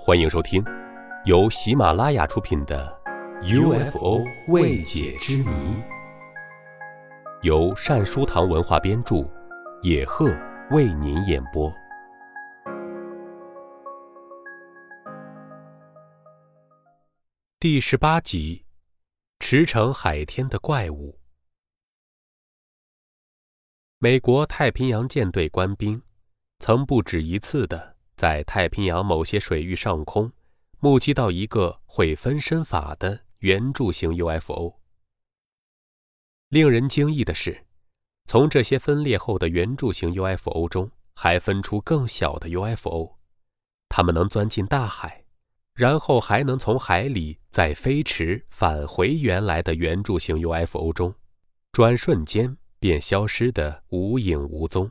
欢迎收听，由喜马拉雅出品的《UFO 未解之谜》，由善书堂文化编著，野鹤为您演播。第十八集：驰骋海天的怪物。美国太平洋舰队官兵曾不止一次的。在太平洋某些水域上空，目击到一个会分身法的圆柱形 UFO。令人惊异的是，从这些分裂后的圆柱形 UFO 中，还分出更小的 UFO，它们能钻进大海，然后还能从海里再飞驰返回原来的圆柱形 UFO 中，转瞬间便消失得无影无踪。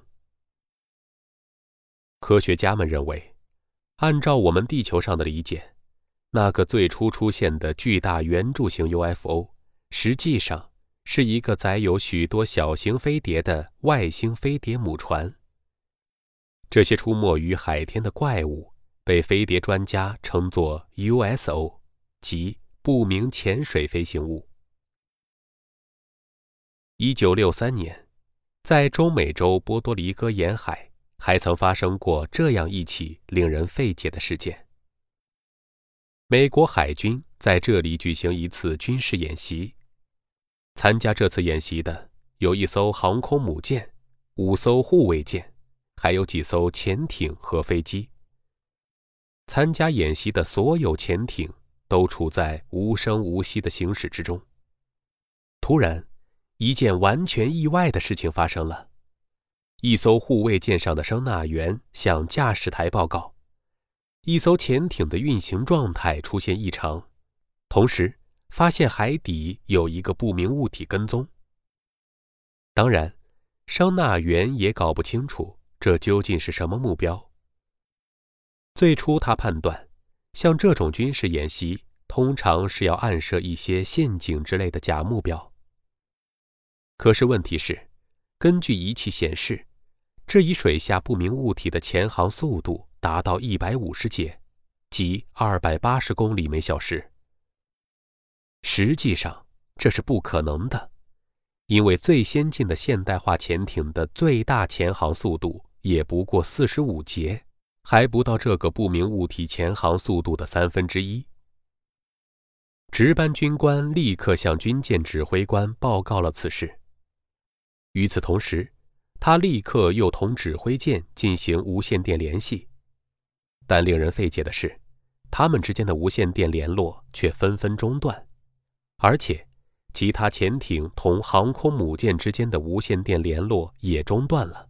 科学家们认为，按照我们地球上的理解，那个最初出现的巨大圆柱形 UFO，实际上是一个载有许多小型飞碟的外星飞碟母船。这些出没于海天的怪物，被飞碟专家称作 USO，即不明潜水飞行物。一九六三年，在中美洲波多黎各沿海。还曾发生过这样一起令人费解的事件：美国海军在这里举行一次军事演习。参加这次演习的有一艘航空母舰、五艘护卫舰，还有几艘潜艇和飞机。参加演习的所有潜艇都处在无声无息的行驶之中。突然，一件完全意外的事情发生了。一艘护卫舰上的声纳员向驾驶台报告，一艘潜艇的运行状态出现异常，同时发现海底有一个不明物体跟踪。当然，声纳员也搞不清楚这究竟是什么目标。最初，他判断，像这种军事演习通常是要暗设一些陷阱之类的假目标。可是问题是，根据仪器显示。这一水下不明物体的潜航速度达到一百五十节，即二百八十公里每小时。实际上这是不可能的，因为最先进的现代化潜艇的最大潜航速度也不过四十五节，还不到这个不明物体潜航速度的三分之一。值班军官立刻向军舰指挥官报告了此事。与此同时。他立刻又同指挥舰进行无线电联系，但令人费解的是，他们之间的无线电联络却纷纷中断，而且其他潜艇同航空母舰之间的无线电联络也中断了。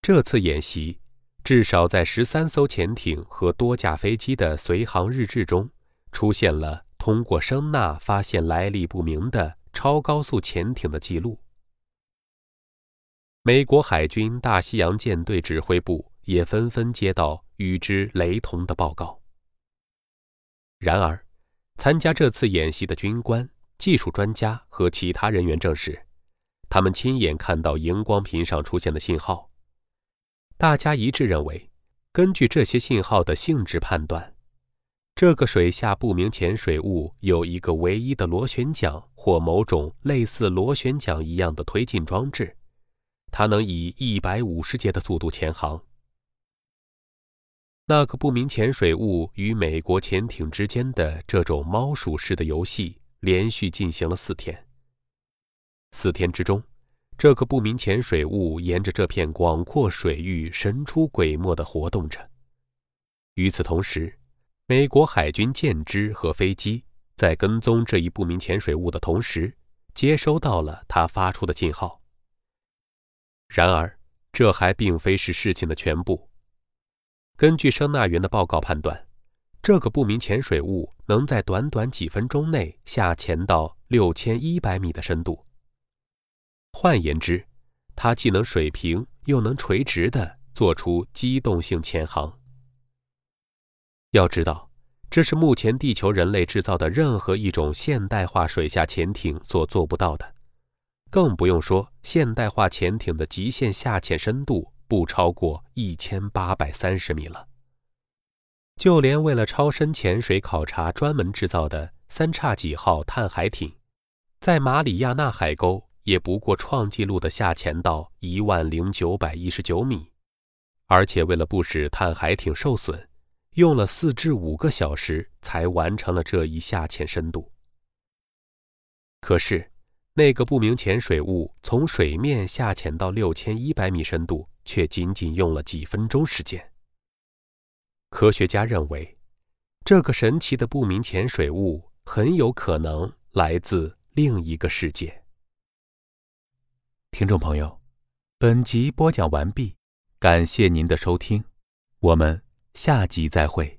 这次演习，至少在十三艘潜艇和多架飞机的随航日志中，出现了通过声呐发现来历不明的超高速潜艇的记录。美国海军大西洋舰队指挥部也纷纷接到与之雷同的报告。然而，参加这次演习的军官、技术专家和其他人员证实，他们亲眼看到荧光屏上出现的信号。大家一致认为，根据这些信号的性质判断，这个水下不明潜水物有一个唯一的螺旋桨或某种类似螺旋桨一样的推进装置。它能以一百五十节的速度潜航。那个不明潜水物与美国潜艇之间的这种猫鼠式的游戏连续进行了四天。四天之中，这个不明潜水物沿着这片广阔水域神出鬼没地活动着。与此同时，美国海军舰只和飞机在跟踪这一不明潜水物的同时，接收到了它发出的信号。然而，这还并非是事情的全部。根据声纳员的报告判断，这个不明潜水物能在短短几分钟内下潜到六千一百米的深度。换言之，它既能水平又能垂直地做出机动性潜航。要知道，这是目前地球人类制造的任何一种现代化水下潜艇所做不到的。更不用说现代化潜艇的极限下潜深度不超过一千八百三十米了。就连为了超深潜水考察专门制造的三叉戟号探海艇，在马里亚纳海沟也不过创纪录的下潜到一万零九百一十九米，而且为了不使探海艇受损，用了四至五个小时才完成了这一下潜深度。可是，那个不明潜水物从水面下潜到六千一百米深度，却仅仅用了几分钟时间。科学家认为，这个神奇的不明潜水物很有可能来自另一个世界。听众朋友，本集播讲完毕，感谢您的收听，我们下集再会。